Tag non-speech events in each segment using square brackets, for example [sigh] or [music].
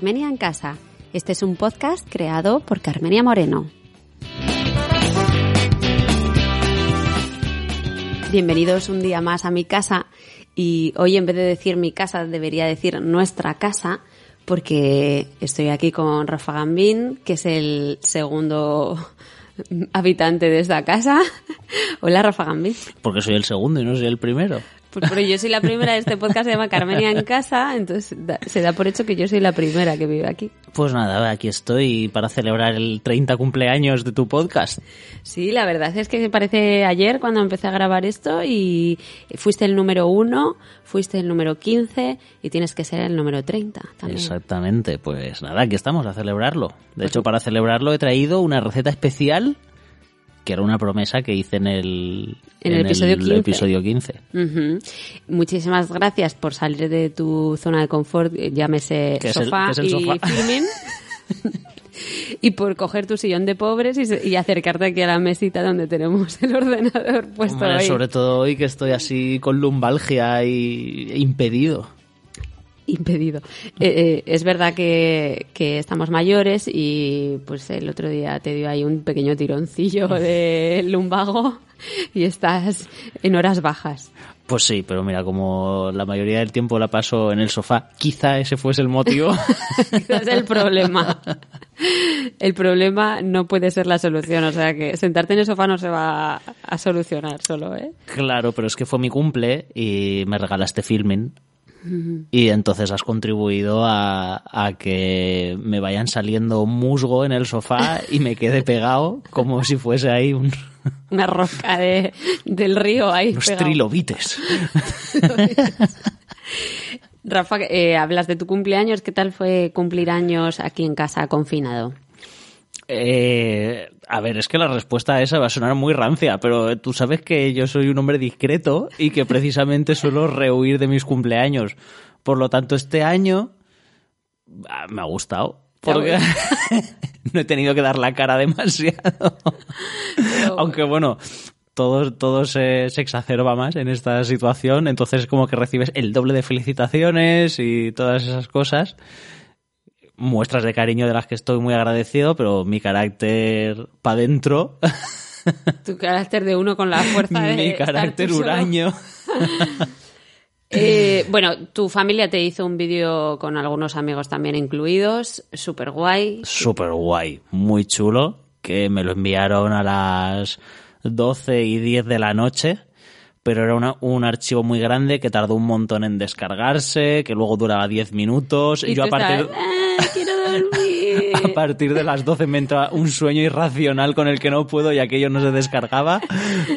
Carmenia en Casa. Este es un podcast creado por Carmenia Moreno. Bienvenidos un día más a mi casa y hoy en vez de decir mi casa debería decir nuestra casa porque estoy aquí con Rafa Gambín, que es el segundo [laughs] habitante de esta casa. [laughs] Hola Rafa Gambín. Porque soy el segundo y no soy el primero. Pues pero yo soy la primera de este podcast, se llama Carmenia en Casa, entonces da- se da por hecho que yo soy la primera que vive aquí. Pues nada, aquí estoy para celebrar el 30 cumpleaños de tu podcast. Sí, la verdad es que me parece ayer cuando empecé a grabar esto y fuiste el número uno, fuiste el número 15 y tienes que ser el número 30 también. Exactamente, pues nada, aquí estamos a celebrarlo. De hecho, para celebrarlo he traído una receta especial que era una promesa que hice en el, En el episodio 15. episodio 15. Ujú. Muchísimas gracias por salir de tu zona de confort, llámese es el- sofá es el y sofá. filming. [laughs] y por coger tu sillón de pobres y, acercarte aquí a la mesita donde tenemos el ordenador puesto Hombre, ahí. sobre todo hoy que estoy así con lumbalgia y impedido. Impedido. Eh, eh, es verdad que, que estamos mayores y pues el otro día te dio ahí un pequeño tironcillo de lumbago [laughs] y estás en horas bajas. Pues sí, pero mira, como la mayoría del tiempo la paso en el sofá, quizá ese fuese el motivo. [laughs] El problema. El problema no puede ser la solución, o sea que sentarte en el sofá no se va a solucionar solo, ¿eh? Claro, pero es que fue mi cumple y me regalaste filming. Y entonces has contribuido a, a que me vayan saliendo musgo en el sofá y me quede [laughs] pegado como si fuese ahí un- [laughs] Una roca de, del río ahí. pegado. trilobites. [laughs] Rafa, eh, hablas de tu cumpleaños, ¿qué tal fue cumplir años aquí en casa confinado? Eh, a ver, es que la respuesta a esa va a sonar muy rancia, pero tú sabes que yo soy un hombre discreto y que precisamente suelo rehuir de mis cumpleaños. Por lo tanto, este año ah, me ha gustado. Porque [laughs] no he tenido que dar la cara demasiado. Aunque bueno, todo, todo se, se exacerba más en esta situación, entonces como que recibes el doble de felicitaciones y todas esas cosas muestras de cariño de las que estoy muy agradecido, pero mi carácter pa' dentro, [laughs] Tu carácter de uno con la fuerza de mi carácter huraño. [laughs] Eh, bueno, tu familia te hizo un vídeo con algunos amigos también incluidos, súper guay. Súper guay, muy chulo, que me lo enviaron a las 12 y 10 de la noche, pero era una- un archivo muy grande que tardó un montón en descargarse, que luego duraba 10 minutos, y, yo partir... estabas, "Ah, quiero [laughs] dormir. A partir de las 12 me entra un sueño irracional con el que no puedo y aquello no se descargaba,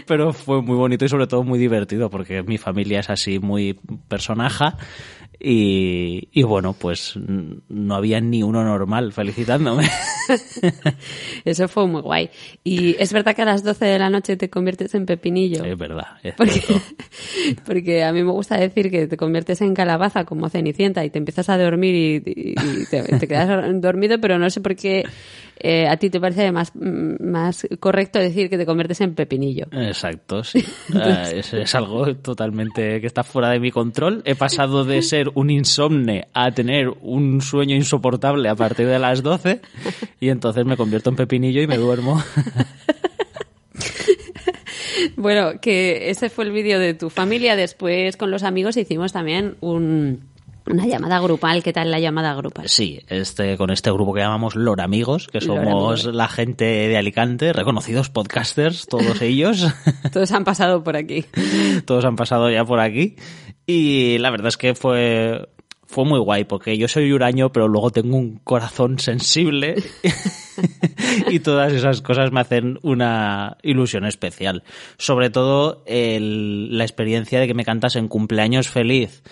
pero fue muy bonito y sobre todo muy divertido porque mi familia es así muy personaja y, y bueno, pues no había ni uno normal felicitándome. [laughs] Eso fue muy guay. Y es verdad que a las 12 de la noche te conviertes en pepinillo. Es verdad, es Porque, [laughs] porque a mí me gusta decir que te conviertes en calabaza como cenicienta y te empiezas a dormir y, y- y te, te quedas [laughs] dormido, pero no sé por qué eh, a ti te parece más, más correcto decir que te conviertes en pepinillo. Exacto, sí. [laughs] Ah, es, es algo totalmente que está fuera de mi control. He pasado de [laughs] ser un insomne a tener un sueño insoportable a partir de las 12 y entonces me convierto en pepinillo y me duermo. [laughs] Bueno, que ese fue el vídeo de tu familia. Después con los amigos hicimos también un, una llamada grupal. ¿Qué tal la llamada grupal? Sí, este, con este grupo que llamamos Lora Amigos, que somos la gente de Alicante, reconocidos podcasters, todos [laughs] ellos. Todos han pasado por aquí. [laughs] todos han pasado ya por aquí. Y la verdad es que fue, fue muy guay porque yo soy huraño, pero luego tengo un corazón sensible [laughs] y todas esas cosas me hacen una ilusión especial. Sobre todo la experiencia de que me cantas en cumpleaños feliz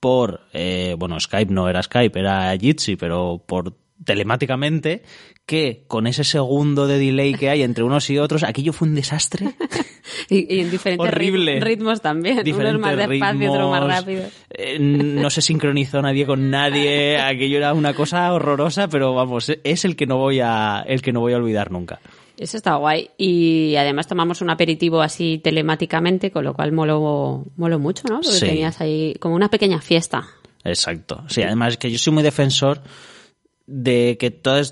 por, eh, bueno, Skype no era Skype, era Jitsi, pero por telemáticamente, que con ese segundo de delay que hay entre unos y otros, aquello fue un desastre. [laughs] y, en diferentes ritmos también. Diferentes unos más despacio, otros más rápido. Eh, no se sincronizó nadie con nadie. Aquello era una cosa horrorosa, pero vamos, es el que no voy a, el que no voy a olvidar nunca. Eso está guay. Y además tomamos un aperitivo así telemáticamente, con lo cual moló, moló mucho, ¿no? Porque tenías ahí como una pequeña fiesta. Exacto. Sí, además es que yo soy muy defensor de que todo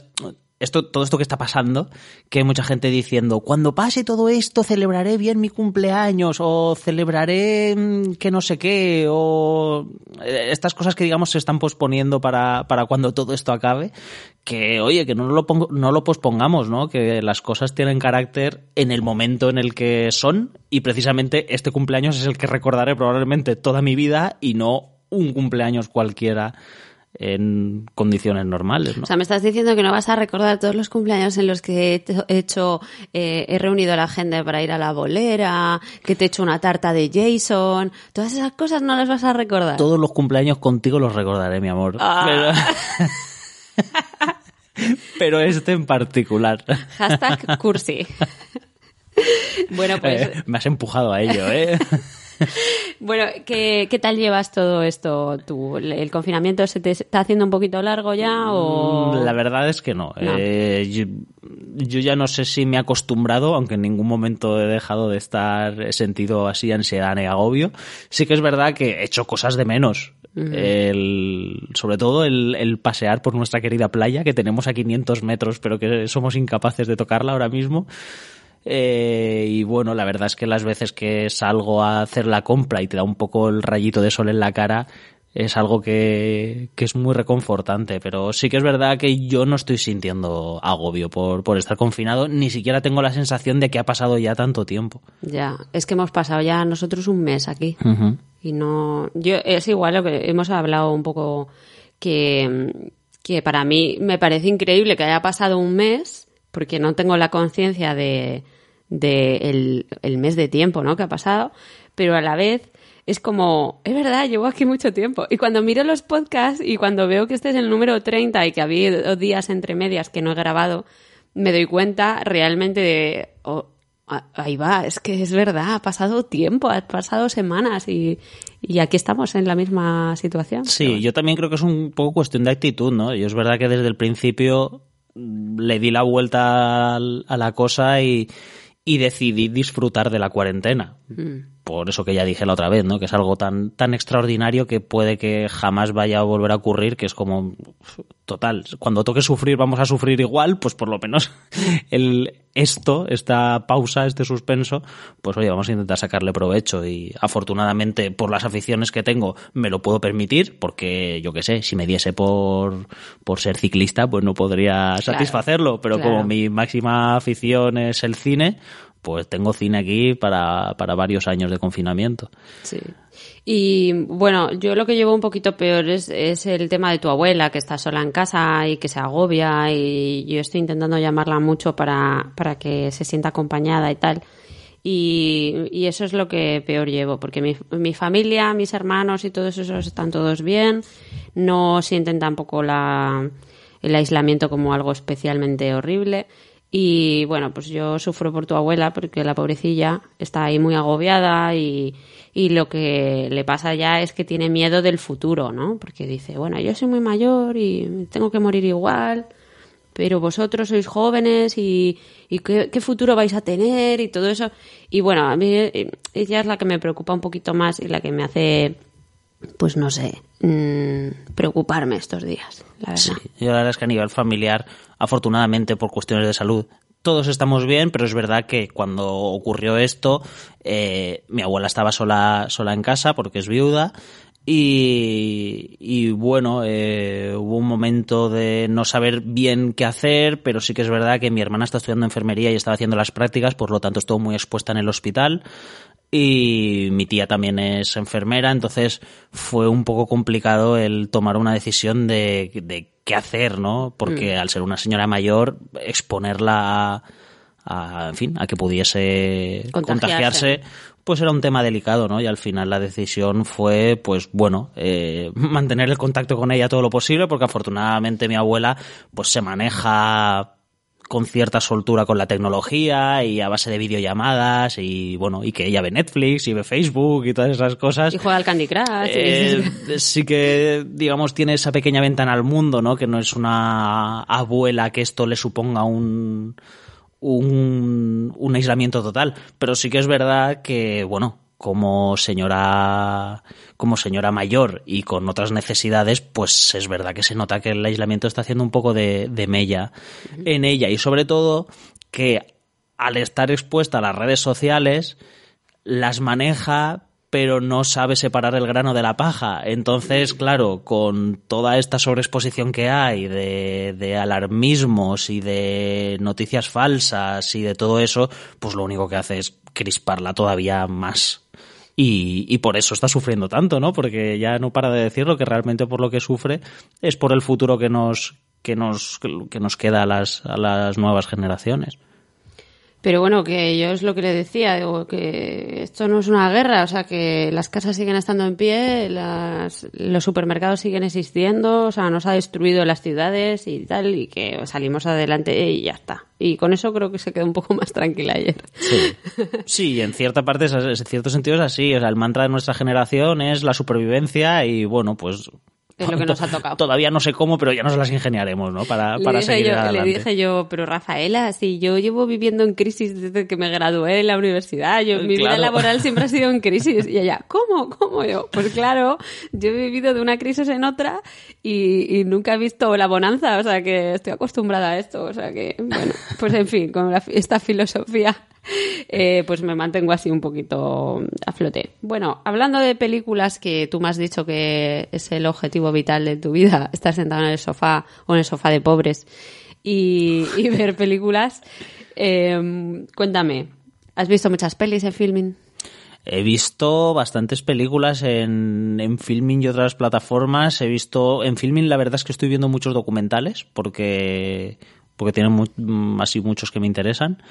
esto, todo esto que está pasando, que hay mucha gente diciendo, cuando pase todo esto celebraré bien mi cumpleaños, o celebraré mm, que no sé qué, o eh, estas cosas que digamos se están posponiendo para, para cuando todo esto acabe, que oye, que no lo, pongo, no lo pospongamos, ¿no? Que las cosas tienen carácter en el momento en el que son, y precisamente este cumpleaños es el que recordaré probablemente toda mi vida y no un cumpleaños cualquiera en condiciones normales. ¿no? O sea, me estás diciendo que no vas a recordar todos los cumpleaños en los que he hecho, eh, he reunido a la gente para ir a la bolera, que te he hecho una tarta de Jason, todas esas cosas no las vas a recordar. Todos los cumpleaños contigo los recordaré, mi amor. Ah. Pero... [laughs] este en particular. Hashtag cursi. [laughs] bueno, pues... Eh, me has empujado a ello, ¿eh? [laughs] [laughs] bueno, ¿qué, tal llevas todo esto tú? ¿El confinamiento se te está haciendo un poquito largo ya o...? Mm, la verdad es que no. Eh, yo, ya no sé si me he acostumbrado, aunque en ningún momento he dejado de estar, he sentido así ansiedad ni agobio. Sí que es verdad que he hecho cosas de menos. sobre todo el, el, pasear por nuestra querida playa que tenemos a 500 metros pero que somos incapaces de tocarla ahora mismo eh, y bueno, la verdad es que las veces que salgo a hacer la compra y te da un poco el rayito de sol en la cara, es algo que, es muy reconfortante, pero sí que es verdad que yo no estoy sintiendo agobio por, por estar confinado, ni siquiera tengo la sensación de que ha pasado ya tanto tiempo. Ya, es que hemos pasado ya nosotros un mes aquí. Y no, yo es igual lo que hemos hablado un poco que, que para mí me parece increíble que haya pasado un mes porque no tengo la conciencia de, el, mes de tiempo ¿no? que ha pasado, pero a la vez es como, es verdad, llevo aquí mucho tiempo. Y cuando miro los podcasts y cuando veo que este es el número 30 y que ha habido días entre medias que no he grabado, me doy cuenta realmente de, oh, ahí va, es que es verdad, ha pasado tiempo, ha pasado semanas y, y aquí estamos en la misma situación. Sí, yo también creo que es un poco cuestión de actitud, ¿no? Y es verdad que desde el principio le di la vuelta a la cosa y, decidí disfrutar de la cuarentena. Mm por eso que ya dije la otra vez, ¿no? Que es algo tan, tan extraordinario que puede que jamás vaya a volver a ocurrir, que es como, total, cuando toque sufrir vamos a sufrir igual, pues por lo menos [laughs] el, esto, esta pausa, este suspenso, pues oye, vamos a intentar sacarle provecho. Y afortunadamente por las aficiones que tengo me lo puedo permitir, porque yo qué sé, si me diese por, por ser ciclista, pues no podría satisfacerlo, pero como mi máxima afición es el cine, pues tengo cine aquí para, para varios años de confinamiento. Sí. Y bueno, yo lo que llevo un poquito peor es, es, el tema de tu abuela, que está sola en casa y que se agobia y yo estoy intentando llamarla mucho para, para que se sienta acompañada y tal. Y, y eso es lo que peor llevo, porque mi, mi familia, mis hermanos y todos esos están todos bien, no sienten tampoco la, el aislamiento como algo especialmente horrible y bueno, pues yo sufro por tu abuela porque la pobrecilla está ahí muy agobiada y, y lo que le pasa ya es que tiene miedo del futuro, ¿no? Porque dice, bueno, yo soy muy mayor y tengo que morir igual, pero vosotros sois jóvenes y, y qué, qué, futuro vais a tener y todo eso. Y bueno, a mí ella es la que me preocupa un poquito más y la que me hace pues no sé, mm, preocuparme estos días, la verdad. Sí, yo la verdad es que a nivel familiar, afortunadamente por cuestiones de salud, todos estamos bien, pero es verdad que cuando ocurrió esto, eh, mi abuela estaba sola, sola en casa porque es viuda. Y, y bueno, eh, hubo un momento de no saber bien qué hacer, pero sí que es verdad que mi hermana está estudiando enfermería y estaba haciendo las prácticas, por lo tanto estuvo muy expuesta en el hospital. Y mi tía también es enfermera, entonces fue un poco complicado el tomar una decisión de, de qué hacer, ¿no? Porque Mm. al ser una señora mayor, exponerla a, a, en fin, a que pudiese Contagiarse. contagiarse, pues era un tema delicado, ¿no? Y al final la decisión fue, pues bueno, eh, [laughs] mantener el contacto con ella todo lo posible, porque afortunadamente mi abuela, pues se maneja con cierta soltura con la tecnología y a base de videollamadas y bueno, y que ella ve Netflix y ve Facebook y todas esas cosas. Y juega al Candy Crush. Eh, [laughs] sí que, digamos, tiene esa pequeña ventana al mundo, ¿no? Que no es una abuela que esto le suponga un, un, un aislamiento total. Pero sí que es verdad que, bueno, como señora, como señora mayor y con otras necesidades, pues es verdad que se nota que el aislamiento está haciendo un poco de, de mella en ella. Y sobre todo que al estar expuesta a las redes sociales, las maneja pero no sabe separar el grano de la paja. Entonces, claro, con toda esta sobreexposición que hay de, alarmismos y de noticias falsas y de todo eso, pues lo único que hace es crisparla todavía más. Y, y por eso está sufriendo tanto, ¿no? Porque ya no para de decirlo, que realmente por lo que sufre es por el futuro que nos, que nos, que nos queda a las, a las nuevas generaciones. Pero bueno, que yo es lo que le decía, digo, que esto no es una guerra, o sea, que las casas siguen estando en pie, las, los supermercados siguen existiendo, o sea, nos ha destruido las ciudades y tal, y que salimos adelante y ya está. Y con eso creo que se quedó un poco más tranquila ayer. Sí, sí en cierta parte, en cierto sentido es así. O sea, el mantra de nuestra generación es la supervivencia y bueno, pues... Es lo que nos ha tocado. Todavía no sé cómo, pero ya nos las ingeniaremos, ¿no? Para, Le para seguir yo, le adelante. dije yo, pero Rafaela, si yo llevo viviendo en crisis desde que me gradué en la universidad, yo, mi vida laboral [laughs] siempre ha sido en crisis. Y ella, ¿cómo? ¿Cómo yo? Pues claro, yo he vivido de una crisis en otra y, y nunca he visto la bonanza, o sea que estoy acostumbrada a esto, o sea que, bueno, pues en fin, con la- esta filosofía, eh, pues me mantengo así un poquito a flote. Bueno, hablando de películas que tú me has dicho que es el objetivo vital de tu vida, [laughs] estar sentado en el sofá o en el sofá de pobres y, y [laughs] ver películas, eh, cuéntame, ¿has visto muchas pelis en filming? He visto bastantes películas en, en Filming y otras plataformas. He visto en Filming, la verdad es que estoy viendo muchos documentales porque, porque tienen mm, así muchos que me interesan.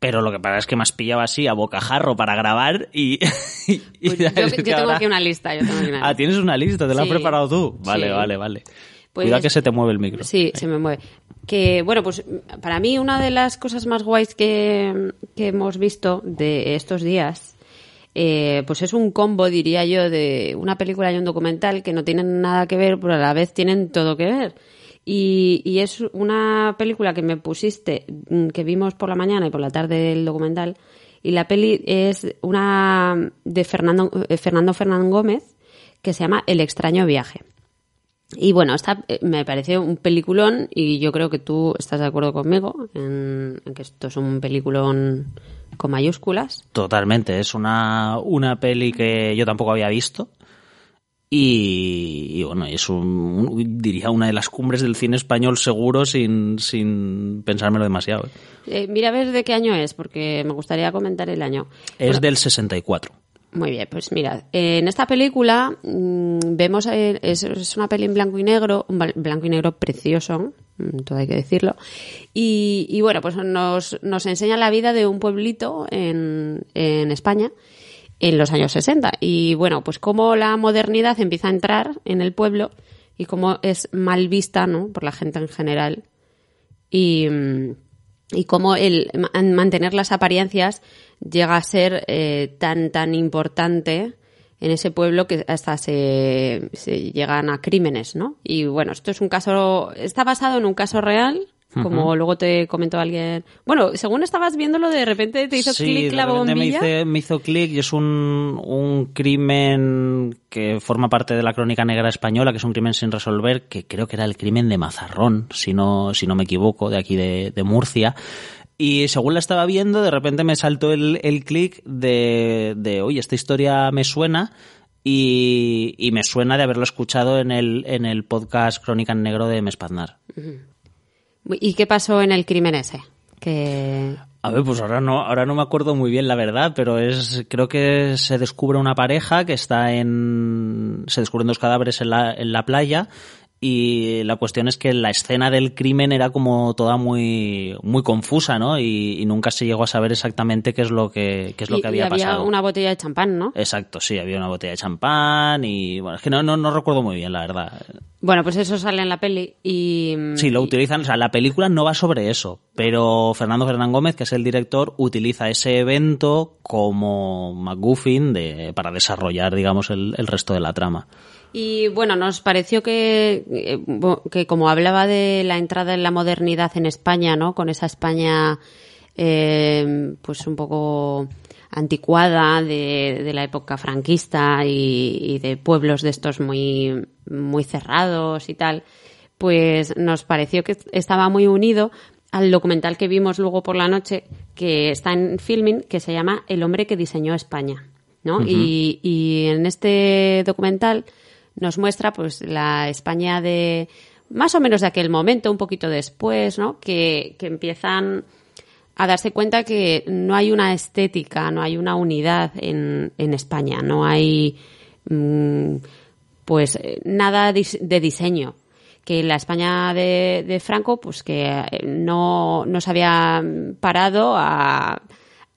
Pero lo que pasa es que me has pillado así a bocajarro para grabar y. [laughs] y- Pues yo, tengo ahora- aquí una lista, yo tengo aquí una [laughs] Ah, lista. tienes una lista, te la has preparado tú. Vale, Sí. vale, vale. Pues- Cuidado que se te mueve el micro. Sí, se me mueve. Que, bueno, pues para mí una de las cosas más guays que, que hemos visto de estos días, eh, pues es un combo, diría yo, de una película y un documental que no tienen nada que ver, pero a la vez tienen todo que ver. Y, y es una película que me pusiste, mm, que vimos por la mañana y por la tarde el documental. Y la peli es una de Fernando, eh, Fernando Fernán Gómez que se llama El extraño viaje. Y bueno, esta eh, me pareció un peliculón y yo creo que tú estás de acuerdo conmigo en, en que esto es un peliculón con mayúsculas. Totalmente, es una, una peli que yo tampoco había visto. Y, y bueno, es un, diría una de las cumbres del cine español seguro sin, sin pensármelo demasiado. ¿eh? Eh, mira a ver de qué año es, porque me gustaría comentar el año. Es Bueno, del 64. Muy bien, pues mira, eh, en esta película mm, vemos, eh, es, es una peli en blanco y negro, un blanco y negro precioso, mm, todo hay que decirlo, y, y bueno, pues nos, nos enseña la vida de un pueblito en, en España en los años 60. Y bueno, pues cómo la modernidad empieza a entrar en el pueblo y cómo es mal vista, ¿no? Por la gente en general. Y, mm, y cómo el ma- mantener las apariencias llega a ser eh, tan, tan importante en ese pueblo que hasta se, se llegan a crímenes, ¿no? Y bueno, esto es un caso, está basado en un caso real, como luego te comentó alguien. Bueno, según estabas viéndolo, de repente te hizo Sí, clic la repente me, bombilla. hice- me hizo clic y es un, un crimen que forma parte de la crónica negra española, que es un crimen sin resolver, que creo que era el crimen de Mazarrón, si no, si no me equivoco, de aquí de, de Murcia. Y según la estaba viendo, de repente me saltó el, el clic de, de, oye, esta historia me suena. Y, y me suena de haberlo escuchado en el, en el podcast Crónica en Negro de Mespaznar. ¿Y qué pasó en el crimen ese? A ver, pues ahora no, ahora no me acuerdo muy bien la verdad, pero es, creo que se descubre una pareja que está en, se descubren dos cadáveres en la, en la playa y la cuestión es que la escena del crimen era como toda muy muy confusa, ¿no? Y, nunca se llegó a saber exactamente qué es lo que qué es lo que había, había pasado. una botella de champán, ¿no? Exacto, sí, había una botella de champán y bueno, es que no, no, no recuerdo muy bien, la verdad. Bueno, pues eso sale en la peli y... Sí, lo utilizan, o sea, la película no va sobre eso, pero Fernando Fernán Gómez, que es el director, utiliza ese evento como McGuffin de, para desarrollar, digamos, el, el resto de la trama. Y bueno, nos pareció que, eh, que como hablaba de la entrada en la modernidad en España, ¿no? Con esa España, eh, pues un poco anticuada de, de la época franquista y, de pueblos de estos muy, muy cerrados y tal, pues nos pareció que estaba muy unido al documental que vimos luego por la noche, que está en filming, que se llama El hombre que diseñó España, ¿no? y, y en este documental nos muestra pues la España de más o menos de aquel momento, un poquito después, ¿no? Que, que empiezan a darse cuenta que no hay una estética, no hay una unidad en, en España, no hay mm, pues nada de diseño. Que la España de, de Franco, pues que eh, no, no se había parado a,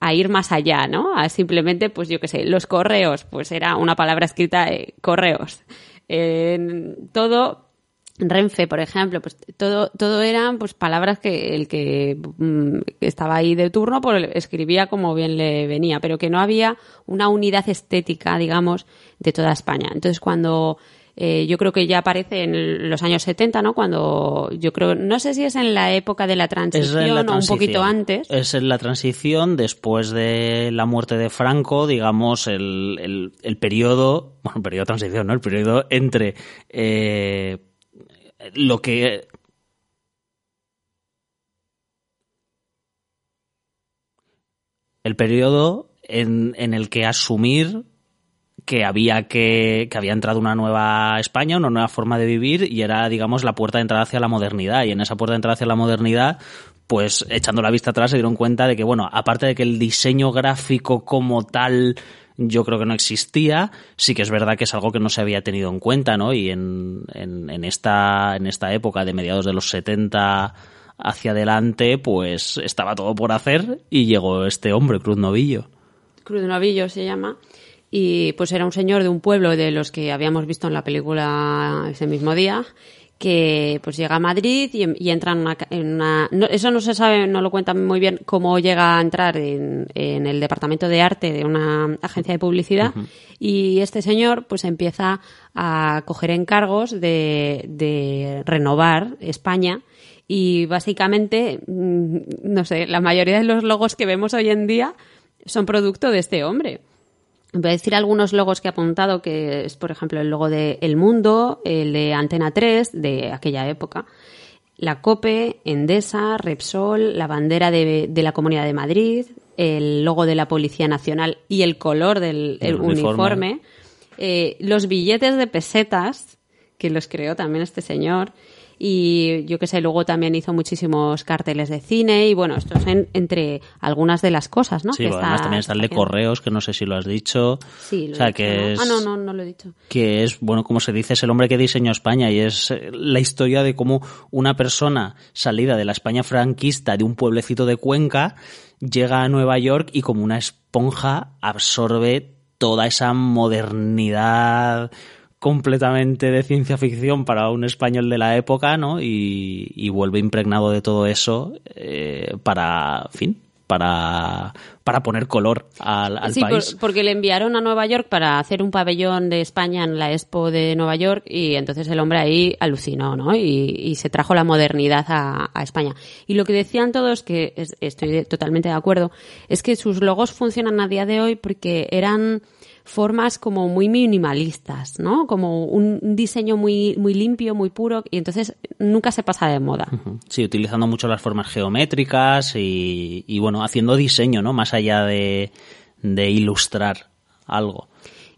a ir más allá, ¿no? Simplemente, pues yo qué sé, los correos, pues era una palabra escrita, eh, correos todo Renfe, por ejemplo, pues todo, todo eran pues palabras que el que mm, estaba ahí de turno pues, escribía como bien le venía, pero que no había una unidad estética, digamos, de toda España. Entonces, cuando eh, yo creo que ya aparece en los años 70, ¿no? Cuando yo creo, no sé si es en la época de la transición, o un poquito antes. Es en la transición, después de la muerte de Franco, digamos, el, el, el periodo, bueno, el periodo de transición, ¿no? El periodo entre eh, lo que el periodo en, en, el que asumir que había que, que había entrado una nueva España, una nueva forma de vivir y era, digamos, la puerta de entrada hacia la modernidad. Y en esa puerta de entrada hacia la modernidad, pues echando la vista atrás se dieron cuenta de que, bueno, aparte de que el diseño gráfico como tal yo creo que no existía, sí que es verdad que es algo que no se había tenido en cuenta, ¿no? Y en, en, en esta, en esta época de mediados de los 70 hacia adelante, pues estaba todo por hacer y llegó este hombre, Cruz Novillo. Cruz Novillo se llama y pues era un señor de un pueblo de los que habíamos visto en la película ese mismo día que pues llega a Madrid y, entra en una, eso no se sabe, no lo cuentan muy bien cómo llega a entrar en, el departamento de arte de una agencia de publicidad y este señor pues empieza a coger encargos de, de renovar España y básicamente, mm, no sé, la mayoría de los logos que vemos hoy en día son producto de este hombre. Voy a decir algunos logos que he apuntado, que es, por ejemplo, el logo de El Mundo, el de Antena 3, de aquella época, la COPE, Endesa, Repsol, la bandera de, la Comunidad de Madrid, el logo de la Policía Nacional y el color del uniforme, eh, los billetes de pesetas, que los creó también este señor, y yo que sé, luego también hizo muchísimos carteles de cine y bueno, esto es entre algunas de las cosas, ¿no? Sí, además también está el de correos, que no sé si lo has dicho. Sí, lo o sea, he que Es, ah, no, no, no lo he dicho. Que es, bueno, como se dice, es el hombre que diseñó España y es eh, la historia de cómo una persona salida de la España franquista de un pueblecito de Cuenca llega a Nueva York y como una esponja absorbe toda esa modernidad completamente de ciencia ficción para un español de la época, ¿no? Y, vuelve impregnado de todo eso eh, para, fin, para, para poner color al, al sí, país. porque le enviaron a Nueva York para hacer un pabellón de España en la Expo de Nueva York y entonces el hombre ahí alucinó, ¿no? Y, se trajo la modernidad a, a, España. Y lo que decían todos, que estoy totalmente de acuerdo, es que sus logos funcionan a día de hoy porque eran formas como muy minimalistas, ¿no? Como un diseño muy, muy limpio, muy puro, y entonces nunca se pasa de moda. Sí, utilizando mucho las formas geométricas y, y bueno, haciendo diseño, ¿no? Más allá de, de ilustrar algo.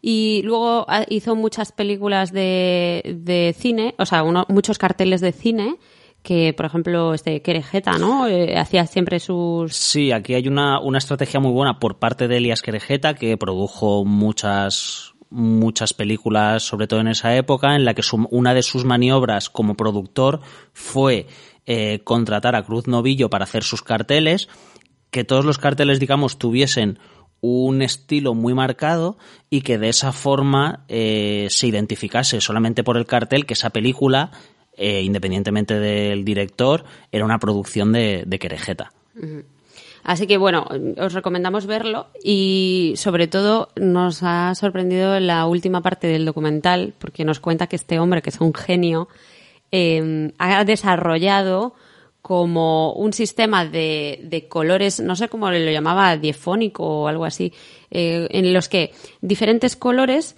Y luego ah, hizo muchas películas de, de cine, o sea, uno, muchos carteles de cine que, por ejemplo, este Querejeta, ¿no? Eh, hacía siempre sus... Sí, aquí hay una, una estrategia muy buena por parte de Elias Querejeta, que produjo muchas muchas películas, sobre todo en esa época, en la que una de sus maniobras como productor fue eh, contratar a Cruz Novillo para hacer sus carteles, que todos los carteles, digamos, tuviesen un estilo muy marcado y que de esa forma eh, se identificase solamente por el cartel que esa película, eh, independientemente del director, era una producción de, de Querejeta. Así que bueno, os recomendamos verlo y sobre todo nos ha sorprendido la última parte del documental porque nos cuenta que este hombre, que es un genio, eh, ha desarrollado como un sistema de, colores, no sé cómo lo llamaba, diefónico o algo así, eh, en los que diferentes colores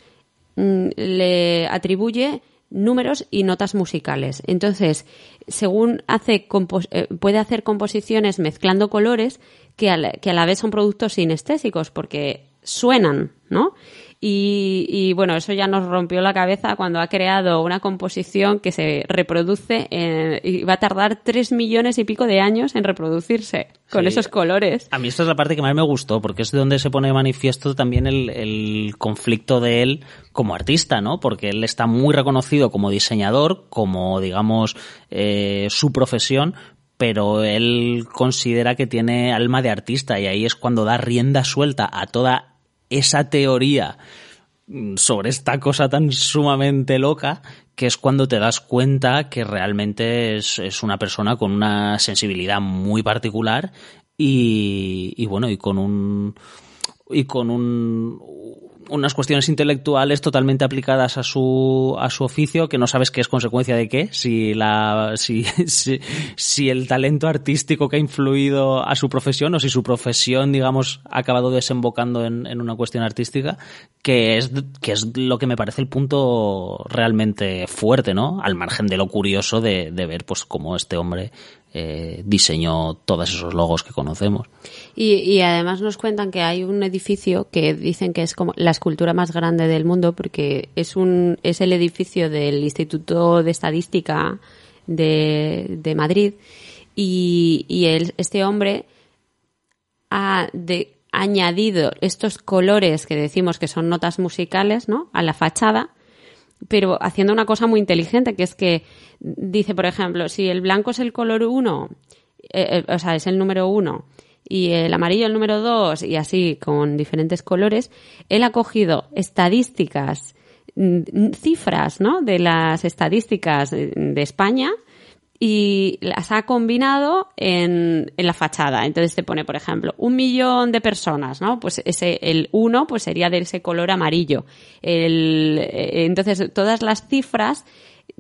mm, le atribuye números y notas musicales. Entonces, según hace eh, puede hacer composiciones mezclando colores que a, la, que a la vez son productos sinestésicos porque suenan, ¿no? Y, bueno, eso ya nos rompió la cabeza cuando ha creado una composición que se reproduce y va a tardar tres millones y pico de años en reproducirse con esos colores. A mí esta es la parte que más me gustó, porque es de donde se pone de manifiesto también el, conflicto de él como artista, ¿no? Porque él está muy reconocido como diseñador, como, digamos, eh, su profesión, pero él considera que tiene alma de artista y ahí es cuando da rienda suelta a toda esa teoría sobre esta cosa tan sumamente loca que es cuando te das cuenta que realmente es, una persona con una sensibilidad muy particular y, y bueno, y con un y con un, unas cuestiones intelectuales totalmente aplicadas a su, a su oficio que no sabes qué es consecuencia de qué, si, la, [laughs] si, si, el talento artístico que ha influido a su profesión o si su profesión, digamos, ha acabado desembocando en, en una cuestión artística, que es, que es lo que me parece el punto realmente fuerte, ¿no? Al margen de lo curioso de, de ver, pues, cómo este hombre eh, diseñó todos esos logos que conocemos. Y, además nos cuentan que hay un edificio que dicen que es como la escultura más grande del mundo porque es un es el edificio del Instituto de Estadística de, Madrid y, y este hombre ha añadido estos colores que decimos que son notas musicales, ¿no? A la fachada pero haciendo una cosa muy inteligente, que es que dice, por ejemplo, si el blanco es el color 1, eh, eh, o sea, es el número 1, y el amarillo el número 2, y así con diferentes colores, él ha cogido estadísticas, mm, cifras, ¿no? De las estadísticas de España, y las ha combinado en, en, la fachada. Entonces te pone, por ejemplo, un millón de personas, ¿no? Pues ese, el uno, pues sería de ese color amarillo. El, eh, entonces todas las cifras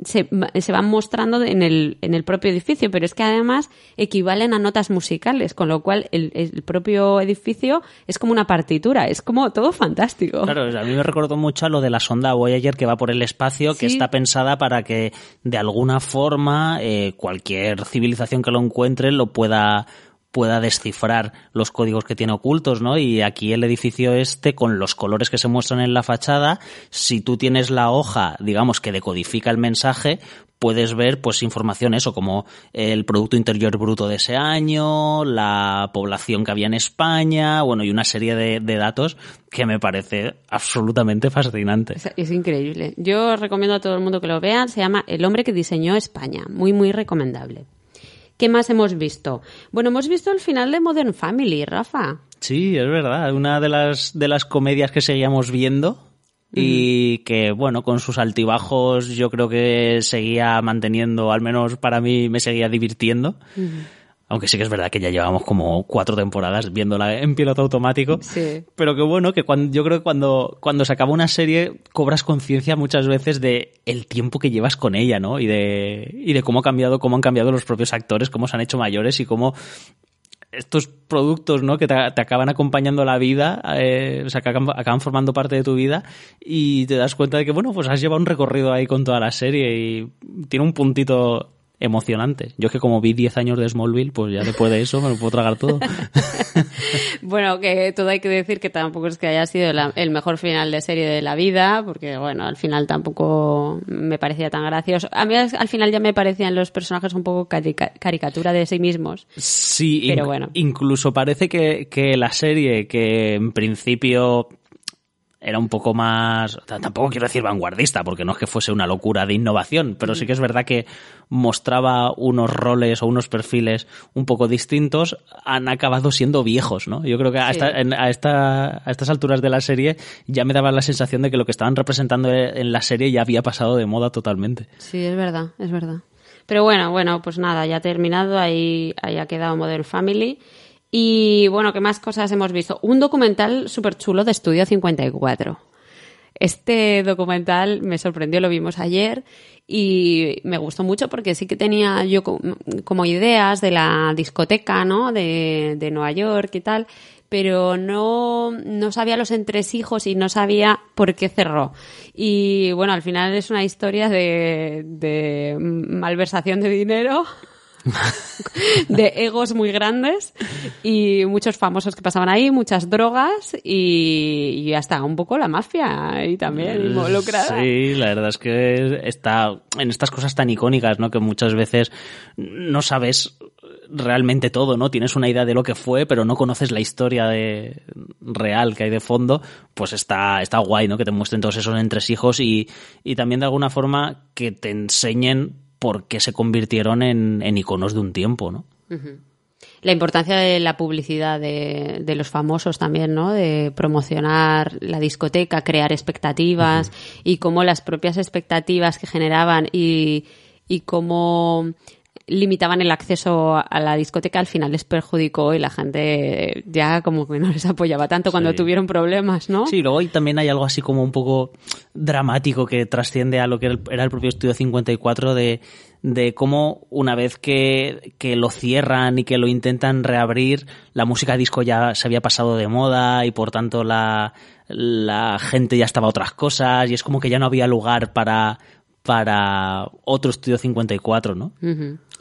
se, se, van mostrando en el, en el propio edificio, pero es que además equivalen a notas musicales, con lo cual el, el propio edificio es como una partitura, es como todo fantástico. Claro, a mí me recordó mucho a lo de la sonda Voyager que va por el espacio, que está pensada para que de alguna forma eh, cualquier civilización que lo encuentre lo pueda pueda descifrar los códigos que tiene ocultos, ¿no? Y aquí el edificio este, con los colores que se muestran en la fachada, si tú tienes la hoja, digamos, que decodifica el mensaje, puedes ver pues información eso como el producto interior bruto de ese año, la población que había en España, bueno, y una serie de, datos que me parece absolutamente fascinante. Es, increíble. Yo recomiendo a todo el mundo que lo vea, se llama El hombre que diseñó España, muy muy recomendable. ¿Qué más hemos visto? Bueno, hemos visto el final de Modern Family, Rafa. Sí, es verdad. Una de las, de las comedias que seguíamos viendo y que, bueno, con sus altibajos yo creo que seguía manteniendo, al menos para mí me seguía divirtiendo. Aunque sí que es verdad que ya llevamos como cuatro temporadas viéndola en piloto automático. Sí. Pero que bueno, que cuando, yo creo que cuando, cuando se acaba una serie cobras conciencia muchas veces de el tiempo que llevas con ella, ¿no? Y de, y de cómo ha cambiado, cómo han cambiado los propios actores, cómo se han hecho mayores y cómo estos productos, ¿no? Que te, acaban acompañando la vida, eh, o sea, que acaban, acaban, formando parte de tu vida y te das cuenta de que, bueno, pues has llevado un recorrido ahí con toda la serie y tiene un puntito emocionante. Yo que como vi 10 años de Smallville, pues ya después de eso me lo puedo tragar todo. [laughs] bueno, que todo hay que decir que tampoco es que haya sido el mejor final de serie de la vida, porque bueno, al final tampoco me parecía tan gracioso. A mí al final ya me parecían los personajes un poco caricatura de sí mismos. Sí, pero bueno. Incluso parece que, que la serie, que en principio era un poco más, tampoco quiero decir vanguardista, porque no es que fuese una locura de innovación, pero sí que es verdad que mostraba unos roles o unos perfiles un poco distintos, han acabado siendo viejos, ¿no? Yo creo que a, a, estas alturas de la serie ya me daba la sensación de que lo que estaban representando en la serie ya había pasado de moda totalmente. Sí, es verdad, es verdad. Pero bueno, bueno, pues nada, ya ha terminado, ahí, ahí ha quedado Modern Family. Y bueno, ¿qué más cosas hemos visto? Un documental súper chulo de Estudio 54. Este documental me sorprendió, lo vimos ayer y me gustó mucho porque sí que tenía yo como ideas de la discoteca, ¿no? De, de Nueva York y tal, pero no, no sabía los entresijos y no sabía por qué cerró. Y bueno, al final es una historia de, de malversación de dinero [laughs] [laughs] de egos muy grandes y muchos famosos que pasaban ahí, muchas drogas y, hasta un poco la mafia ahí también involucrada. Sí, la verdad es que está en estas cosas tan icónicas, ¿no? Que muchas veces no sabes realmente todo, ¿no? Tienes una idea de lo que fue, pero no conoces la historia de, real que hay de fondo, pues está, está guay, ¿no? Que te muestren todos esos entresijos y, y también de alguna forma que te enseñen porque se convirtieron en, en iconos de un tiempo, ¿no? La importancia de la publicidad de, de, los famosos también, ¿no? De promocionar la discoteca, crear expectativas y cómo las propias expectativas que generaban y, y cómo limitaban el acceso a la discoteca, al final les perjudicó y la gente ya como que no les apoyaba tanto cuando tuvieron problemas, ¿no? Sí, luego también hay algo así como un poco dramático que trasciende a lo que era el propio estudio 54 de, de cómo una vez que, que, lo cierran y que lo intentan reabrir, la música disco ya se había pasado de moda y por tanto la, la gente ya estaba a otras cosas y es como que ya no había lugar para, para otro estudio 54, ¿no?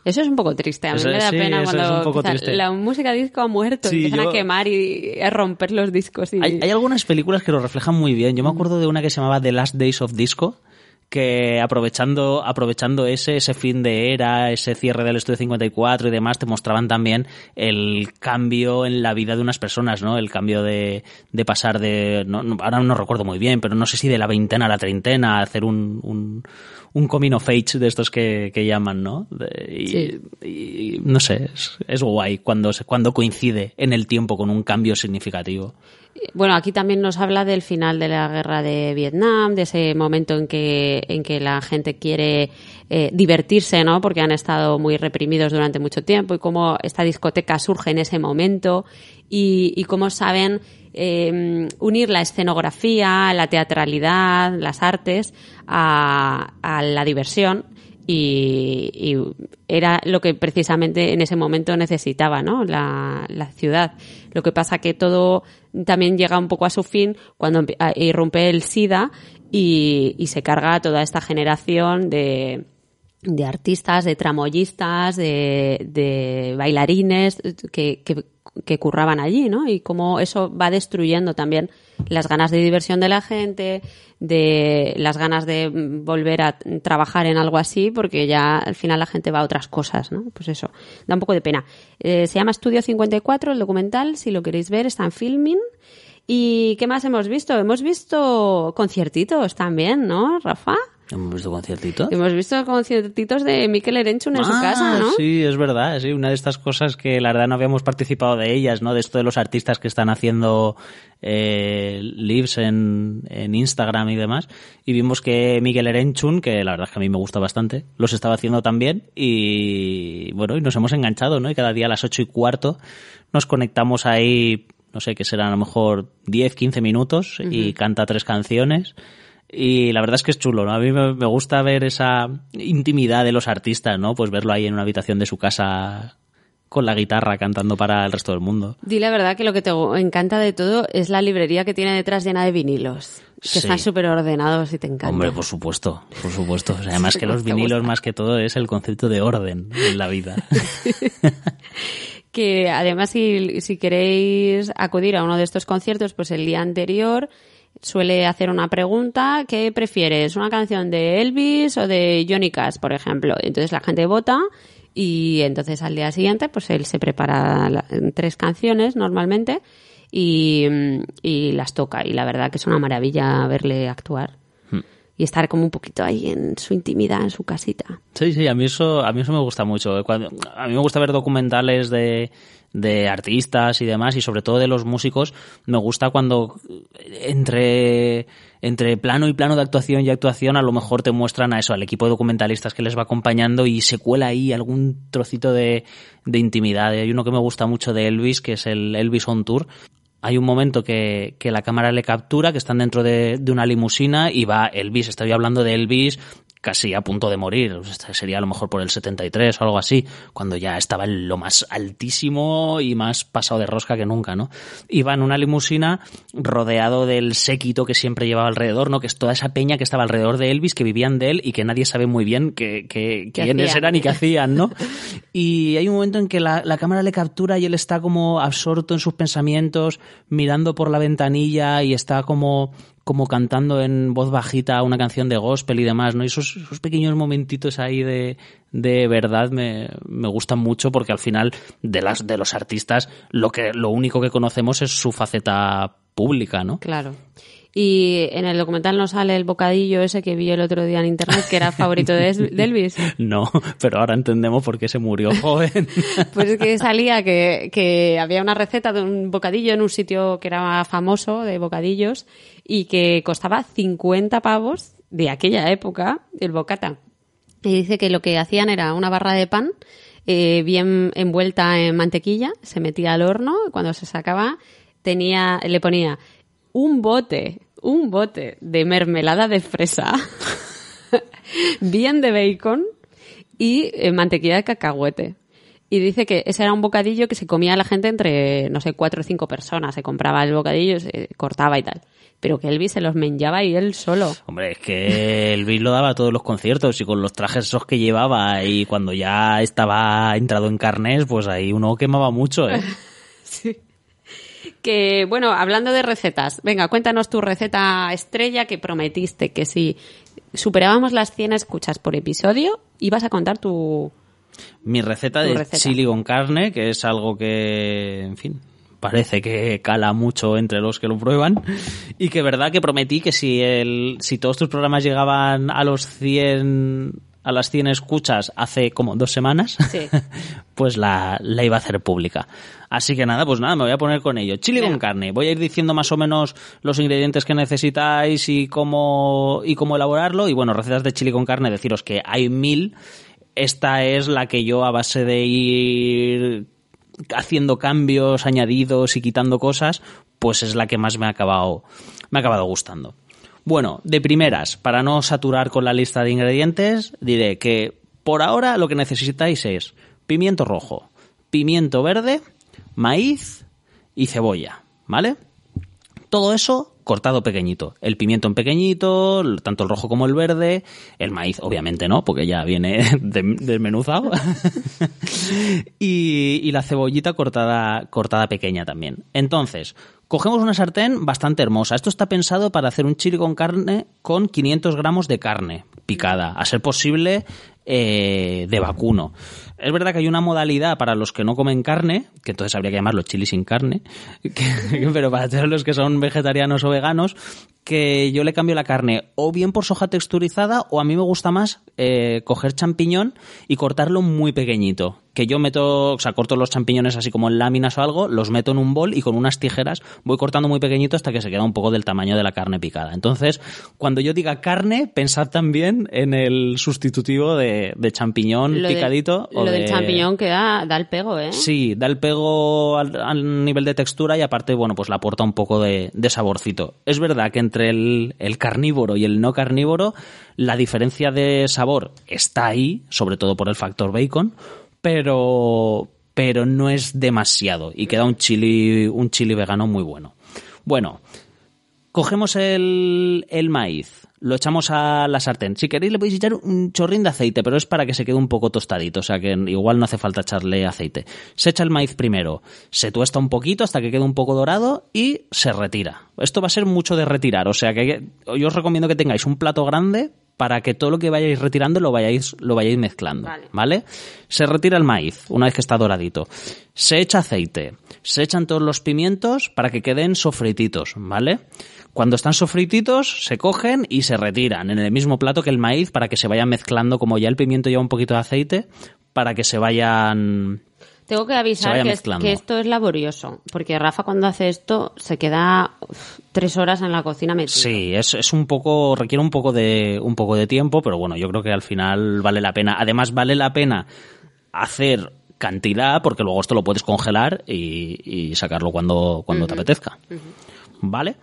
Eso es un poco triste. A mí me da pena cuando la música disco ha muerto, y empiezan a quemar y a romper los discos. Hay, hay, algunas películas que lo reflejan muy bien. Yo me acuerdo de una que se llamaba The Last Days of Disco, que aprovechando, aprovechando ese, ese fin de era, ese cierre del estudio 54 y demás, te mostraban también el cambio en la vida de unas personas, ¿no? El cambio de, de pasar de, no, ahora no recuerdo muy bien, pero no sé si de la veintena a la treintena, hacer un, un, un coming of age de estos que, que llaman, ¿no? y, y, no sé, es, es guay cuando, cuando coincide en el tiempo con un cambio significativo. Bueno, aquí también nos habla del final de la guerra de Vietnam, de ese momento en que, en que la gente quiere eh, divertirse, ¿no? Porque han estado muy reprimidos durante mucho tiempo y cómo esta discoteca surge en ese momento y, cómo saben eh, unir la escenografía, la teatralidad, las artes a la diversión y, era lo que precisamente en ese momento necesitaba ¿no? la, la, ciudad. Lo que pasa que todo también llega un poco a su fin cuando irrumpe el SIDA y, se carga toda esta generación de, de artistas, de tramoyistas, de, de bailarines que, que, curraban allí, ¿no? Y cómo eso va destruyendo también las ganas de diversión de la gente, de las ganas de volver a trabajar en algo así, porque ya al final la gente va a otras cosas, ¿no? Pues eso, da un poco de pena. Eh, se llama Estudio 54, el documental, si lo queréis ver, está en filming. ¿Y qué más hemos visto? Hemos visto conciertitos también, ¿no, Rafa? Hemos visto conciertitos. Hemos visto conciertitos de Mikel Erenchun en su ah, casa, ¿no? Sí, es verdad, sí, una de estas cosas que la verdad no habíamos participado de ellas, ¿no? De esto de los artistas que están haciendo eh, lives en, en Instagram y demás. Y vimos que Miguel Erenchun, que la verdad es que a mí me gusta bastante, los estaba haciendo también y bueno, y nos hemos enganchado, ¿no? Y cada día a las ocho y cuarto nos conectamos ahí, no sé, que serán a lo mejor 10, 15 minutos y canta tres canciones y la verdad es que es chulo, ¿no? A mí me, gusta ver esa intimidad de los artistas, ¿no? Pues verlo ahí en una habitación de su casa con la guitarra cantando para el resto del mundo. Di la verdad que lo que te encanta de todo es la librería que tiene detrás llena de vinilos. Que Sí. están súper ordenados y te encanta. Hombre, por supuesto, por supuesto. O sea, además que los vinilos más que todo es el concepto de orden en la vida. [laughs] que además si, si queréis acudir a uno de estos conciertos, pues el día anterior suele hacer una pregunta, ¿qué prefieres? ¿Una canción de Elvis o de Johnny Cash, por ejemplo? Entonces la gente vota y entonces al día siguiente pues él se prepara la- tres canciones normalmente y, y las toca y la verdad que es una maravilla verle actuar y estar como un poquito ahí en su intimidad, en su casita. Sí, sí, a mí eso, a mí eso me gusta mucho. Cuando, a mí me gusta ver documentales de, de artistas y demás, y sobre todo de los músicos. Me gusta cuando entre, entre plano y plano de actuación y actuación, a lo mejor te muestran a eso, al equipo de documentalistas que les va acompañando y se cuela ahí algún trocito de, de intimidad. Hay uno que me gusta mucho de Elvis, que es el Elvis on Tour. Hay un momento que, que la cámara le captura, que están dentro de, de una limusina y va Elvis. Estoy hablando de Elvis casi a punto de morir. Sería a lo mejor por el 73 o algo así, cuando ya estaba en lo más altísimo y más pasado de rosca que nunca, ¿no? Iba en una limusina rodeado del séquito que siempre llevaba alrededor, ¿no? Que es toda esa peña que estaba alrededor de Elvis, que vivían de él y que nadie sabe muy bien que, que- ¿Qué quiénes hacían? eran y qué [laughs] hacían, ¿no? Y hay un momento en que la, la cámara le captura y él está como absorto en sus pensamientos, mirando por la ventanilla y está como, como cantando en voz bajita una canción de gospel y demás, ¿no? Y esos, esos pequeños momentitos ahí de, de verdad me, me gustan mucho porque al final de las, de los artistas lo que, lo único que conocemos es su faceta pública, ¿no? Claro. Y en el documental no sale el bocadillo ese que vi el otro día en internet, que era favorito de Elvis. [laughs] No, pero ahora entendemos por qué se murió joven. [laughs] Pues es que salía que, que había una receta de un bocadillo en un sitio que era famoso de bocadillos y que costaba 50 pavos de aquella época el bocata. Y dice que lo que hacían era una barra de pan eh, bien envuelta en mantequilla, se metía al horno y cuando se sacaba tenía, le ponía un bote, un bote de mermelada de fresa, [laughs] bien de bacon y eh, mantequilla de cacahuete. Y dice que ese era un bocadillo que se comía la gente entre, no sé, cuatro o cinco personas. Se compraba el bocadillo, se cortaba y tal. Pero que Elvis se los menjaba y él solo. Hombre, es que Elvis lo daba a todos los conciertos y con los trajes esos que llevaba y cuando ya estaba entrado en carnes, pues ahí uno quemaba mucho, ¿eh? [laughs] Sí. Que, bueno, hablando de recetas, venga, cuéntanos tu receta estrella que prometiste que si superábamos las 100 escuchas por episodio, ibas a contar tu... Mi receta Tu de receta. chili con carne, que es algo que, en fin, parece que cala mucho entre los que lo prueban [laughs] y que verdad que prometí que si el si todos tus programas llegaban a los 100 a las 100 escuchas hace como dos semanas, Sí. [laughs] pues la, la iba a hacer pública. Así que nada, pues nada, me voy a poner con ello. Chili con carne. Voy a ir diciendo más o menos los ingredientes que necesitáis y cómo, y cómo elaborarlo. Y bueno, recetas de chili con carne, deciros que hay mil. Esta es la que yo a base de ir haciendo cambios, añadidos y quitando cosas, pues es la que más me ha acabado, me ha acabado gustando. Bueno, de primeras, para no saturar con la lista de ingredientes, diré que por ahora lo que necesitáis es pimiento rojo, pimiento verde, maíz y cebolla, ¿vale? Todo eso cortado pequeñito. El pimiento en pequeñito, tanto el rojo como el verde. El maíz, obviamente no, porque ya viene [laughs] de- desmenuzado. [laughs] y, y la cebollita cortada, cortada pequeña también. Entonces, cogemos una sartén bastante hermosa. Esto está pensado para hacer un chili con carne con 500 gramos de carne picada. A ser posible, eh, de vacuno. Es verdad que hay una modalidad para los que no comen carne, que entonces habría que llamarlo chili sin carne, [laughs] pero para todos los que son vegetarianos o veganos, que yo le cambio la carne o bien por soja texturizada o a mí me gusta más eh, coger champiñón y cortarlo muy pequeñito. Que yo meto, o sea, corto los champiñones así como en láminas o algo, los meto en un bol y con unas tijeras voy cortando muy pequeñito hasta que se queda un poco del tamaño de la carne picada. Entonces, cuando yo diga carne, pensad también en el sustitutivo de, de champiñón Lo del- picadito. o lo del de- champiñón que da, da el pego, ¿eh? Sí, da el pego al, al nivel de textura y aparte, bueno, pues le aporta un poco de, de saborcito. Es verdad que entre el, el carnívoro y el no carnívoro, la diferencia de sabor está ahí, sobre todo por el factor bacon, pero, pero no es demasiado y queda un chili, un chili vegano muy bueno. Bueno, cogemos el, el maíz, lo echamos a la sartén. Si queréis le podéis echar un chorrín de aceite, pero es para que se quede un poco tostadito, o sea que igual no hace falta echarle aceite. Se echa el maíz primero, se tuesta un poquito hasta que quede un poco dorado y se retira. Esto va a ser mucho de retirar, o sea que yo os recomiendo que tengáis un plato grande para que todo lo que vayáis retirando lo vayáis, lo vayáis mezclando, vale. Se retira el maíz una vez que está doradito. Se echa aceite. Se echan todos los pimientos para que queden sofrititos, ¿vale? Cuando están sofrititos, se cogen y se retiran en el mismo plato que el maíz para que se vayan mezclando, como ya el pimiento lleva un poquito de aceite, para que se vayan tengo que avisar que, esto es laborioso, porque Rafa cuando hace esto se queda tres horas en la cocina metido. Sí, es, es un poco, requiere un poco de, un poco de tiempo, pero bueno, yo creo que al final vale la pena. Además, vale la pena hacer cantidad, porque luego esto lo puedes congelar y, sacarlo cuando, cuando te apetezca. ¿Vale?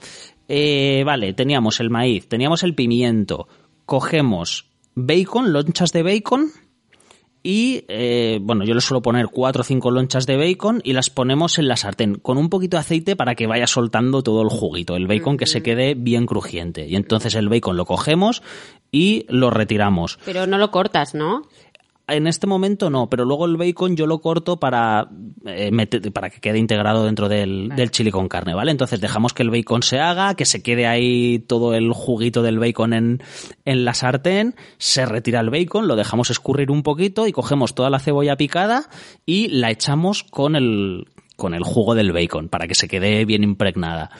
Eh, vale, teníamos el maíz, teníamos el pimiento, cogemos bacon, lonchas de bacon, y eh, bueno, yo le suelo poner cuatro o cinco lonchas de bacon y las ponemos en la sartén con un poquito de aceite para que vaya soltando todo el juguito, el bacon que se quede bien crujiente. Y entonces el bacon lo cogemos y lo retiramos. Pero no lo cortas, ¿no? En este momento no, pero luego el bacon yo lo corto para, eh, para que quede integrado dentro del, del, chili con carne, ¿vale? Entonces dejamos que el bacon se haga, que se quede ahí todo el juguito del bacon en, en la sartén, se retira el bacon, lo dejamos escurrir un poquito y cogemos toda la cebolla picada y la echamos con el, con el jugo del bacon para que se quede bien impregnada.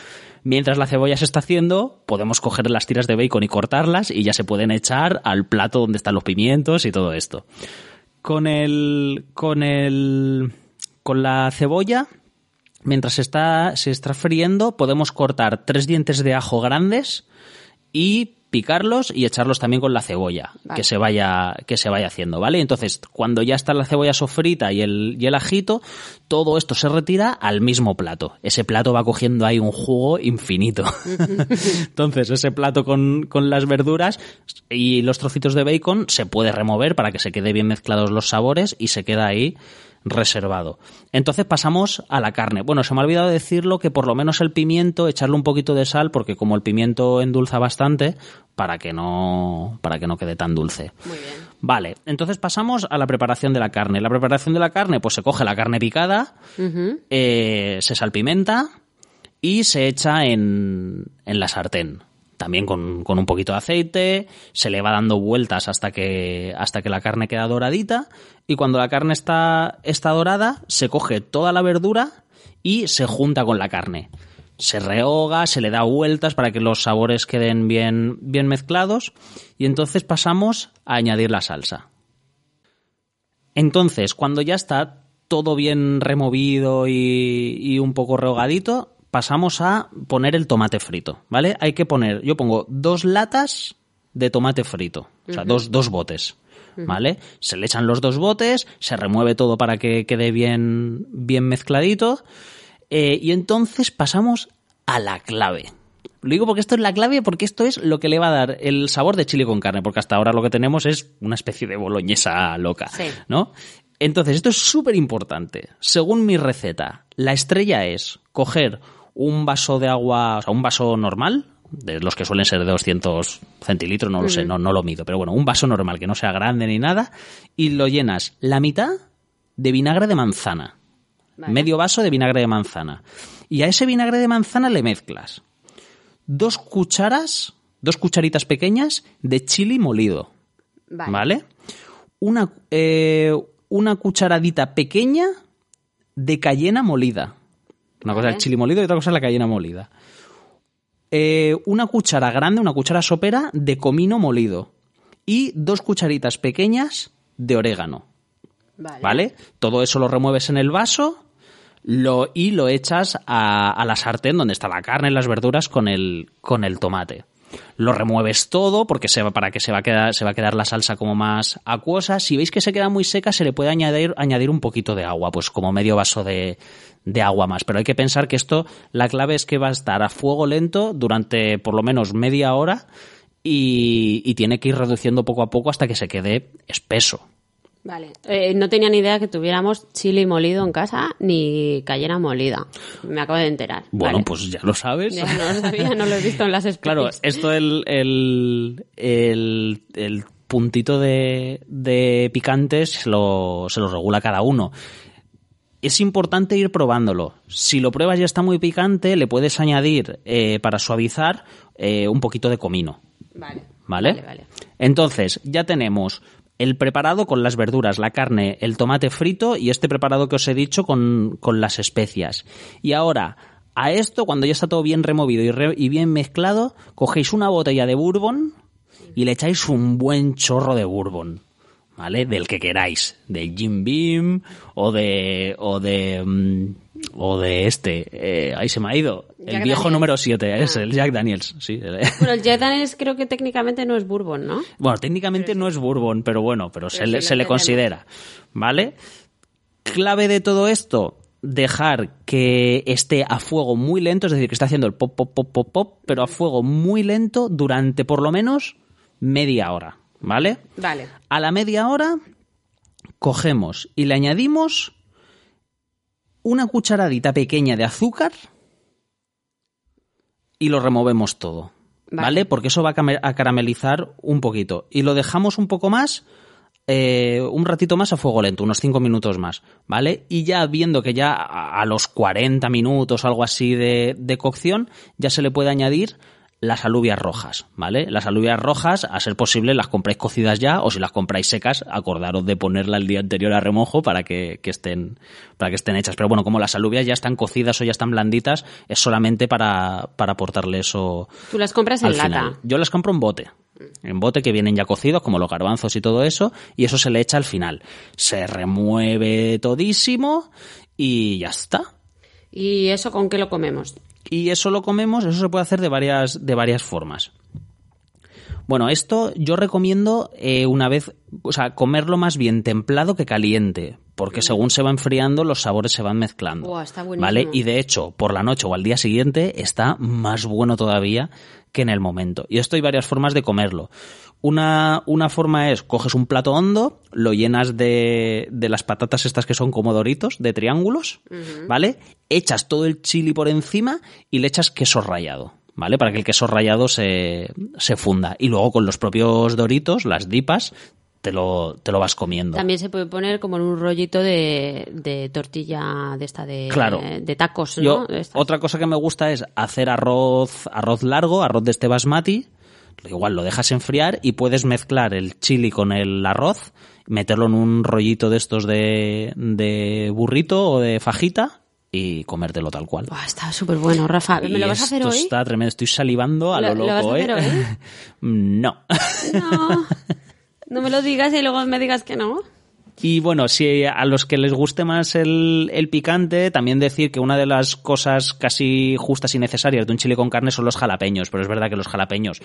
Mientras la cebolla se está haciendo, podemos coger las tiras de bacon y cortarlas y ya se pueden echar al plato donde están los pimientos y todo esto. Con el. con el. con la cebolla. Mientras está, se está friendo, podemos cortar tres dientes de ajo grandes y picarlos y echarlos también con la cebolla, que se vaya que se vaya haciendo, ¿vale? Entonces, cuando ya está la cebolla sofrita y el, y el ajito, todo esto se retira al mismo plato. Ese plato va cogiendo ahí un jugo infinito. [laughs] Entonces, ese plato con, con las verduras y los trocitos de bacon se puede remover para que se quede bien mezclados los sabores y se queda ahí reservado. Entonces pasamos a la carne. Bueno, se me ha olvidado decirlo que por lo menos el pimiento, echarle un poquito de sal, porque como el pimiento endulza bastante, para que no, para que no quede tan dulce. Muy bien. Vale, entonces pasamos a la preparación de la carne. La preparación de la carne, pues se coge la carne picada, eh, se salpimenta y se echa en, en la sartén también con, un poquito de aceite, se le va dando vueltas hasta que, hasta que la carne queda doradita y cuando la carne está, está dorada se coge toda la verdura y se junta con la carne. Se rehoga, se le da vueltas para que los sabores queden bien, bien mezclados y entonces pasamos a añadir la salsa. Entonces, cuando ya está todo bien removido y, y un poco rehogadito, pasamos a poner el tomate frito, ¿vale? Hay que poner, yo pongo dos latas de tomate frito, o sea, dos, dos botes. ¿Vale? Se le echan los dos botes, se remueve todo para que quede bien, bien mezcladito. Eh, y entonces pasamos a la clave. Lo digo porque esto es la clave, porque esto es lo que le va a dar el sabor de chile con carne, porque hasta ahora lo que tenemos es una especie de boloñesa loca, ¿no? Entonces, esto es súper importante. Según mi receta, la estrella es coger un vaso de agua, o sea, un vaso normal, de los que suelen ser de 200 centilitros, no lo sé, no, no lo mido, pero bueno, un vaso normal que no sea grande ni nada, y lo llenas la mitad de vinagre de manzana. Medio vaso de vinagre de manzana. Y a ese vinagre de manzana le mezclas dos cucharas, dos cucharitas pequeñas de chili molido. Vale. Una, eh, una cucharadita pequeña de cayena molida. Una cosa es el chili molido y otra cosa es la cayena molida. Eh, una cuchara grande, una cuchara sopera de comino molido. Y dos cucharitas pequeñas de orégano. Vale. Todo eso lo remueves en el vaso lo, y lo echas a, la sartén donde está la carne y las verduras con el, con el tomate lo remueves todo porque se va, para que se va a quedar se va a quedar la salsa como más acuosa si veis que se queda muy seca se le puede añadir añadir un poquito de agua pues como medio vaso de, de agua más. Pero hay que pensar que esto, la clave es que va a estar a fuego lento durante por lo menos media hora y, tiene que ir reduciendo poco a poco hasta que se quede espeso. Vale. Eh, no tenía ni idea que tuviéramos chili molido en casa ni cayera molida. Me acabo de enterar. Bueno, Vale. pues ya lo sabes. Ya no lo sabía, no lo he visto en las [laughs] especies. Claro, esto el, el, el, el puntito de, de picante se lo, se lo regula cada uno. Es importante ir probándolo. Si lo pruebas y ya está muy picante, le puedes añadir, eh, para suavizar, eh, un poquito de comino. Vale. ¿Vale? Vale, vale. Entonces, ya tenemos el preparado con las verduras, la carne, el tomate frito y este preparado que os he dicho con, con las especias. Y ahora, a esto, cuando ya está todo bien removido y, y bien mezclado, cogéis una botella de bourbon y le echáis un buen chorro de bourbon. ¿Vale? Del que queráis. Del Jim Beam o de. o de. mm, o de este. eh, ahí se me ha ido. El Jack viejo Daniels. número 7, es Ah. el Jack Daniels. Sí. el- Bueno, el Jack Daniels creo que técnicamente no es bourbon, ¿no? Bueno, técnicamente no es bourbon, pero bueno, pero, se, le, se le considera. ¿Vale? Clave de todo esto, dejar que esté a fuego muy lento, es decir, que está haciendo el pop, pop, pop, pop, pop, pero a fuego muy lento durante por lo menos media hora. ¿Vale? Vale. A la media hora cogemos y le añadimos una cucharadita pequeña de azúcar y lo removemos todo. ¿Vale? Vale. Porque eso va a caramelizar un poquito. Y lo dejamos un poco más, eh, un ratito más a fuego lento, unos 5 minutos más. ¿Vale? Y ya viendo que ya a a los 40 minutos, algo así de, de cocción, ya se le puede añadir las alubias rojas, ¿vale? Las alubias rojas, a ser posible, las compráis cocidas ya, o si las compráis secas, acordaros de ponerla el día anterior a remojo para que, que estén, para que estén hechas. Pero bueno, como las alubias ya están cocidas o ya están blanditas, es solamente para, para aportarle eso Tú las compras en lata. Yo las compro en bote. En bote que vienen ya cocidos, como los garbanzos y todo eso, y eso se le echa al final. Se remueve todísimo y ya está. ¿Y eso con qué lo comemos? Y eso lo comemos, eso se puede hacer de varias, de varias formas. Bueno, esto yo recomiendo eh, una vez, o sea, comerlo más bien templado que caliente, porque según se va enfriando los sabores se van mezclando. Está. ¿Vale? Y de hecho, por la noche o al día siguiente está más bueno todavía que en el momento. Y esto hay varias formas de comerlo. Una, una forma es, coges un plato hondo, lo llenas de, de las patatas estas que son como doritos, de triángulos, ¿vale? Echas todo el chili por encima y le echas queso rallado, ¿vale? Para que el queso rallado se, se funda. Y luego con los propios doritos, las dipas, te lo, te lo vas comiendo. También se puede poner como en un rollito de, de tortilla de esta de, Claro. de tacos, ¿no? Yo, otra cosa que me gusta es hacer arroz, arroz largo, arroz de este basmati. Igual lo dejas enfriar y puedes mezclar el chili con el arroz, meterlo en un rollito de estos de, de burrito o de fajita y comértelo tal cual. Buah, está súper bueno, Rafa. ¿Me Y lo vas a hacer esto hoy? Está tremendo, estoy salivando a lo, ¿Lo- lo loco, ¿eh? hoy? [laughs] no. No. [laughs] No me lo digas y luego me digas que no. Y bueno, si a los que les guste más el, el picante, también decir que una de las cosas casi justas y necesarias de un chile con carne son los jalapeños, pero es verdad que los jalapeños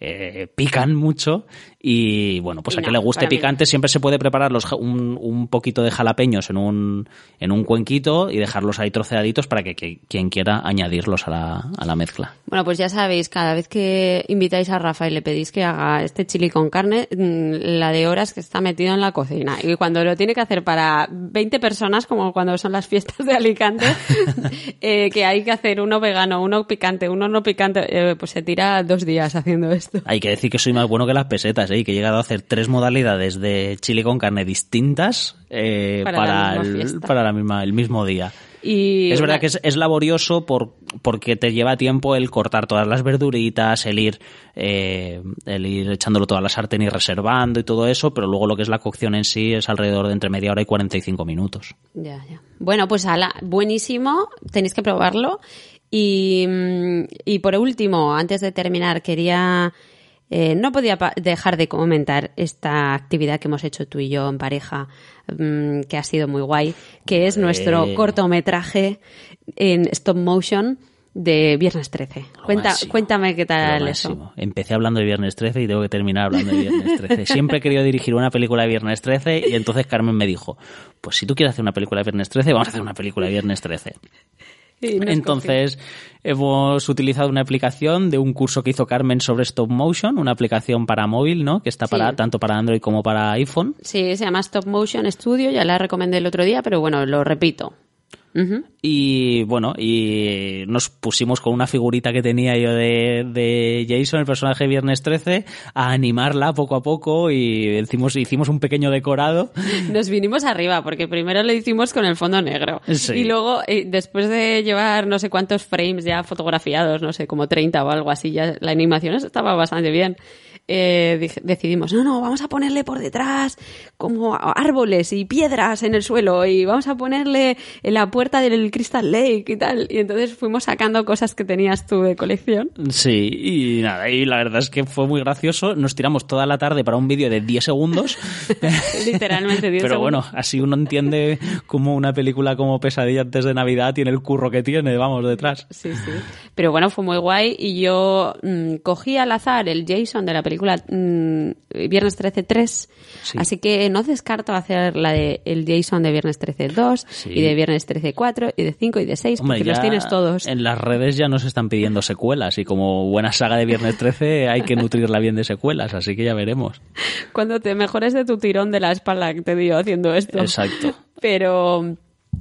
eh, pican mucho y bueno, pues Y a que le guste no. picante siempre se puede preparar los, un, un poquito de jalapeños en un, en un cuenquito y dejarlos ahí troceaditos para que, que quien quiera añadirlos a la, a la mezcla. Bueno, pues ya sabéis, cada vez que invitáis a Rafa y le pedís que haga este chili con carne, mm, la de horas que está metido en la cocina. Y cuando lo tiene que hacer para 20 personas, como cuando son las fiestas de Alicante, [laughs] eh, que hay que hacer uno vegano, uno picante, uno no picante, eh, pues se tira dos días haciendo esto. Hay que decir que soy más bueno que las pesetas, ¿eh? y que he llegado a hacer tres modalidades de chile con carne distintas eh, Para el, para la misma, el mismo día. Y es verdad que es, es laborioso por, porque te lleva tiempo el cortar todas las verduritas, el ir, eh, el ir echándolo toda la sartén y reservando y todo eso, pero luego lo que es la cocción en sí es alrededor de entre media hora y 45 minutos. Ya, ya. Bueno, pues ala, buenísimo, tenéis que probarlo. Y, mm, y por último, antes de terminar, quería... eh, no podía dejar de comentar esta actividad que hemos hecho tú y yo en pareja, mm, que ha sido muy guay, que es nuestro Eh. cortometraje en stop motion de Viernes 13. Lo Cuenta, máximo, cuéntame qué tal eso. Empecé hablando de Viernes 13 y tengo que terminar hablando de Viernes 13. Siempre he querido dirigir una película de Viernes 13 y entonces Carmen me dijo, pues si tú quieres hacer una película de Viernes 13, vamos a hacer una película de Viernes 13. Sí, Entonces, hemos utilizado una aplicación de un curso que hizo Carmen sobre stop motion, una aplicación para móvil, ¿no? Que está para Sí. tanto para Android como para iPhone. Sí, se llama Stop Motion Studio, ya la recomendé el otro día, pero bueno, lo repito. Y bueno, y nos pusimos con una figurita que tenía yo de, de Jason, el personaje de Viernes 13, a animarla poco a poco y hicimos, hicimos un pequeño decorado. [laughs] Nos vinimos arriba, porque primero lo hicimos con el fondo negro. Sí. Y luego, eh, después de llevar no sé cuántos frames ya fotografiados, no sé, como 30 o algo así, ya la animación estaba bastante bien. Eh, decidimos, no, no, vamos a ponerle por detrás como árboles y piedras en el suelo y vamos a ponerle en la puerta del Crystal Lake y tal. Y entonces fuimos sacando cosas que tenías tú de colección. Sí, y nada, y la verdad es que fue muy gracioso. Nos tiramos toda la tarde para un vídeo de 10 segundos. [laughs] Literalmente 10 Pero segundos. bueno, así uno entiende cómo una película como Pesadilla antes de Navidad tiene el curro que tiene, vamos, detrás. Sí, sí. Pero bueno, fue muy guay y yo mm, cogí al azar el Jason de la película mm, Viernes 13 3, Sí. así que no descarto hacer la de el Jason de Viernes 13 2 Sí. y de Viernes 13 4 y de 5 y de 6 Hombre, porque los tienes todos. En las redes ya nos están pidiendo secuelas y como buena saga de Viernes 13 hay que nutrirla bien de secuelas, así que ya veremos. Cuando te mejores de tu tirón de la espalda que te dio haciendo esto. Exacto. Pero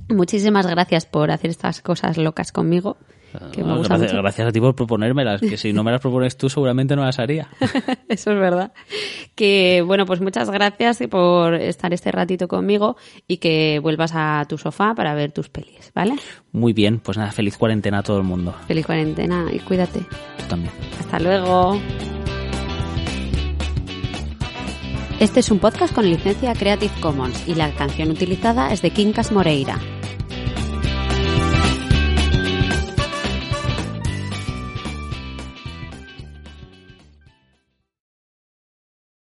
muchísimas gracias por hacer estas cosas locas conmigo. Que me Ah, gusta gracias, mucho. gracias a ti por proponérmelas, que si no me las propones tú seguramente no las haría. [laughs] Eso es verdad. Que bueno, pues muchas gracias por estar este ratito conmigo y que vuelvas a tu sofá para ver tus pelis, ¿vale? Muy bien, pues nada, feliz cuarentena a todo el mundo. Feliz cuarentena y cuídate. Tú también. Hasta luego. Este es un podcast con licencia Creative Commons y la canción utilizada es de Quincas Moreira.